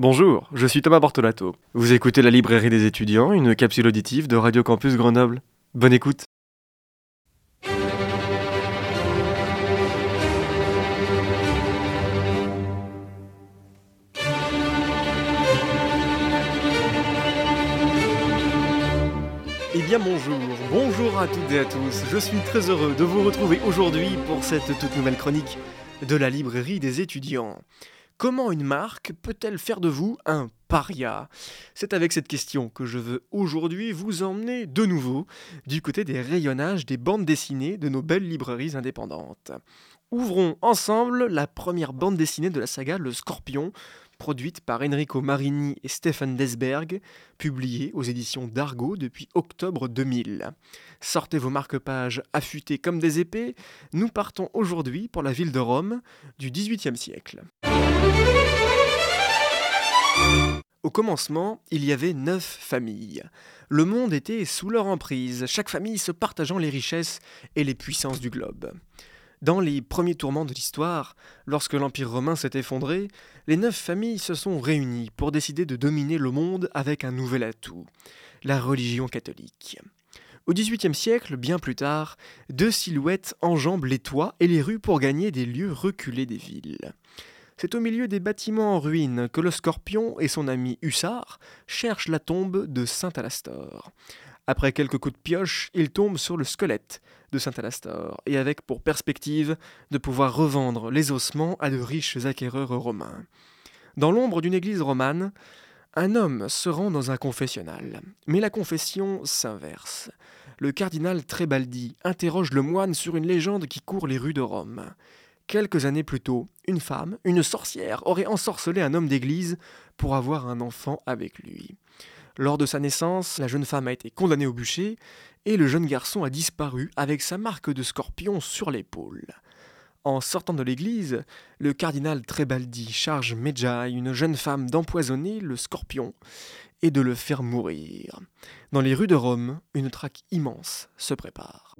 Bonjour, je suis Thomas Bortolato. Vous écoutez la librairie des étudiants, une capsule auditive de Radio Campus Grenoble. Bonne écoute. Eh bien bonjour, bonjour à toutes et à tous. Je suis très heureux de vous retrouver aujourd'hui pour cette toute nouvelle chronique de la librairie des étudiants. Comment une marque peut-elle faire de vous un paria? C'est avec cette question que je veux aujourd'hui vous emmener de nouveau du côté des rayonnages des bandes dessinées de nos belles librairies indépendantes. Ouvrons ensemble la première bande dessinée de la saga Le Scorpion, produite par Enrico Marini et Stefan Desberg, publiée aux éditions d'Argo depuis octobre 2000. Sortez vos marque-pages affûtés comme des épées, nous partons aujourd'hui pour la ville de Rome du XVIIIe siècle. Au commencement, il y avait neuf familles. Le monde était sous leur emprise, chaque famille se partageant les richesses et les puissances du globe. Dans les premiers tourments de l'histoire, lorsque l'Empire romain s'est effondré, les neuf familles se sont réunies pour décider de dominer le monde avec un nouvel atout, la religion catholique. Au XVIIIe siècle, bien plus tard, deux silhouettes enjambent les toits et les rues pour gagner des lieux reculés des villes. C'est au milieu des bâtiments en ruine que le scorpion et son ami Hussard cherchent la tombe de Saint Alastor. Après quelques coups de pioche, ils tombent sur le squelette de Saint Alastor, et avec pour perspective de pouvoir revendre les ossements à de riches acquéreurs romains. Dans l'ombre d'une église romane, un homme se rend dans un confessionnal, mais la confession s'inverse. Le cardinal Trébaldi interroge le moine sur une légende qui court les rues de Rome. Quelques années plus tôt, une femme, une sorcière, aurait ensorcelé un homme d'église pour avoir un enfant avec lui. Lors de sa naissance, la jeune femme a été condamnée au bûcher et le jeune garçon a disparu avec sa marque de scorpion sur l'épaule. En sortant de l'église, le cardinal Trébaldi charge Medjay, une jeune femme, d'empoisonner le scorpion et de le faire mourir. Dans les rues de Rome, une traque immense se prépare.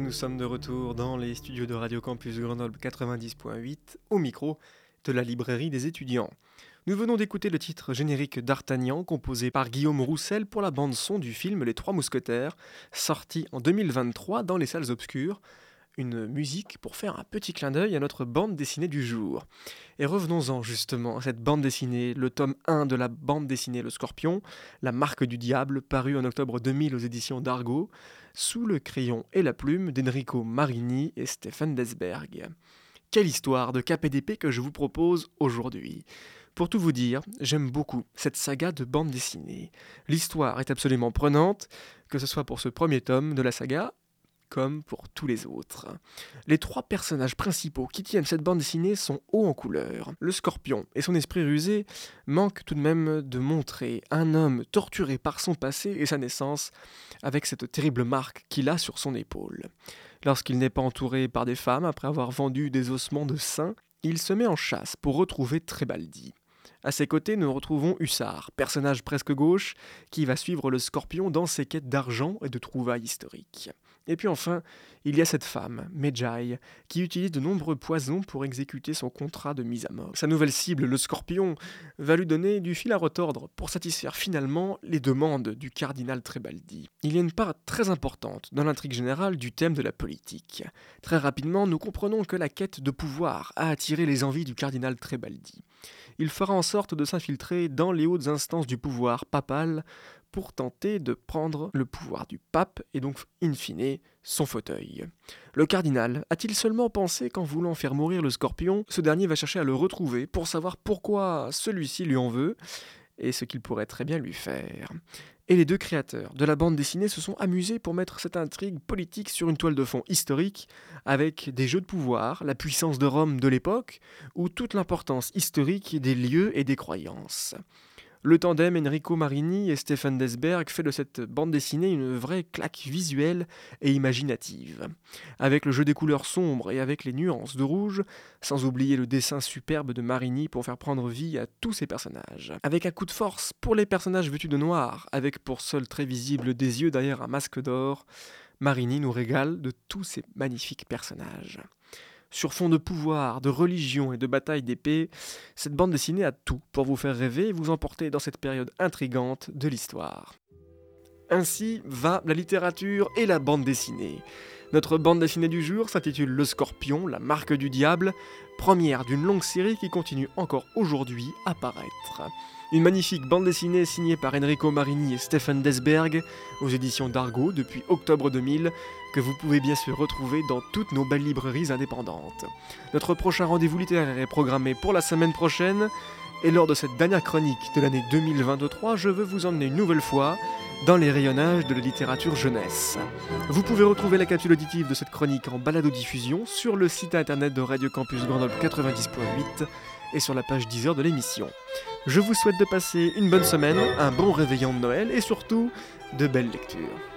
Nous sommes de retour dans les studios de Radio Campus Grenoble 90.8 au micro de la librairie des étudiants. Nous venons d'écouter le titre générique d'Artagnan composé par Guillaume Roussel pour la bande-son du film Les Trois Mousquetaires, sorti en 2023 dans les salles obscures une musique pour faire un petit clin d'œil à notre bande dessinée du jour. Et revenons-en justement à cette bande dessinée, le tome 1 de la bande dessinée Le Scorpion, La marque du diable, paru en octobre 2000 aux éditions d'Argo, sous le crayon et la plume d'Enrico Marini et Stephen Desberg. Quelle histoire de d'épée que je vous propose aujourd'hui. Pour tout vous dire, j'aime beaucoup cette saga de bande dessinée. L'histoire est absolument prenante, que ce soit pour ce premier tome de la saga comme pour tous les autres. Les trois personnages principaux qui tiennent cette bande dessinée sont hauts en couleur. Le scorpion et son esprit rusé manquent tout de même de montrer un homme torturé par son passé et sa naissance avec cette terrible marque qu'il a sur son épaule. Lorsqu'il n'est pas entouré par des femmes après avoir vendu des ossements de saints, il se met en chasse pour retrouver Trébaldi. À ses côtés, nous retrouvons Hussard, personnage presque gauche, qui va suivre le scorpion dans ses quêtes d'argent et de trouvailles historiques. Et puis enfin, il y a cette femme, Medjay, qui utilise de nombreux poisons pour exécuter son contrat de mise à mort. Sa nouvelle cible, le scorpion, va lui donner du fil à retordre pour satisfaire finalement les demandes du cardinal Trebaldi. Il y a une part très importante dans l'intrigue générale du thème de la politique. Très rapidement, nous comprenons que la quête de pouvoir a attiré les envies du cardinal Trebaldi. Il fera en sorte de s'infiltrer dans les hautes instances du pouvoir papal pour tenter de prendre le pouvoir du pape et donc, in fine, son fauteuil. Le cardinal a-t-il seulement pensé qu'en voulant faire mourir le scorpion, ce dernier va chercher à le retrouver pour savoir pourquoi celui-ci lui en veut et ce qu'il pourrait très bien lui faire? Et les deux créateurs de la bande dessinée se sont amusés pour mettre cette intrigue politique sur une toile de fond historique, avec des jeux de pouvoir, la puissance de Rome de l'époque, ou toute l'importance historique des lieux et des croyances. Le tandem Enrico Marini et Stefan Desberg fait de cette bande dessinée une vraie claque visuelle et imaginative. Avec le jeu des couleurs sombres et avec les nuances de rouge, sans oublier le dessin superbe de Marini pour faire prendre vie à tous ses personnages. Avec un coup de force pour les personnages vêtus de noir, avec pour seul très visible des yeux derrière un masque d'or, Marini nous régale de tous ces magnifiques personnages. Sur fond de pouvoir, de religion et de bataille d'épée, cette bande dessinée a tout pour vous faire rêver et vous emporter dans cette période intrigante de l'histoire. Ainsi va la littérature et la bande dessinée. Notre bande dessinée du jour s'intitule Le Scorpion, la marque du diable, première d'une longue série qui continue encore aujourd'hui à paraître. Une magnifique bande dessinée signée par Enrico Marini et Stephen Desberg aux éditions d'Argo depuis octobre 2000 que vous pouvez bien sûr retrouver dans toutes nos belles librairies indépendantes. Notre prochain rendez-vous littéraire est programmé pour la semaine prochaine et lors de cette dernière chronique de l'année 2023, je veux vous emmener une nouvelle fois dans les rayonnages de la littérature jeunesse. Vous pouvez retrouver la capsule auditive de cette chronique en balado-diffusion sur le site internet de Radio Campus Grenoble 90.8 et sur la page 10 heures de l'émission. Je vous souhaite de passer une bonne semaine, un bon réveillon de Noël et surtout de belles lectures.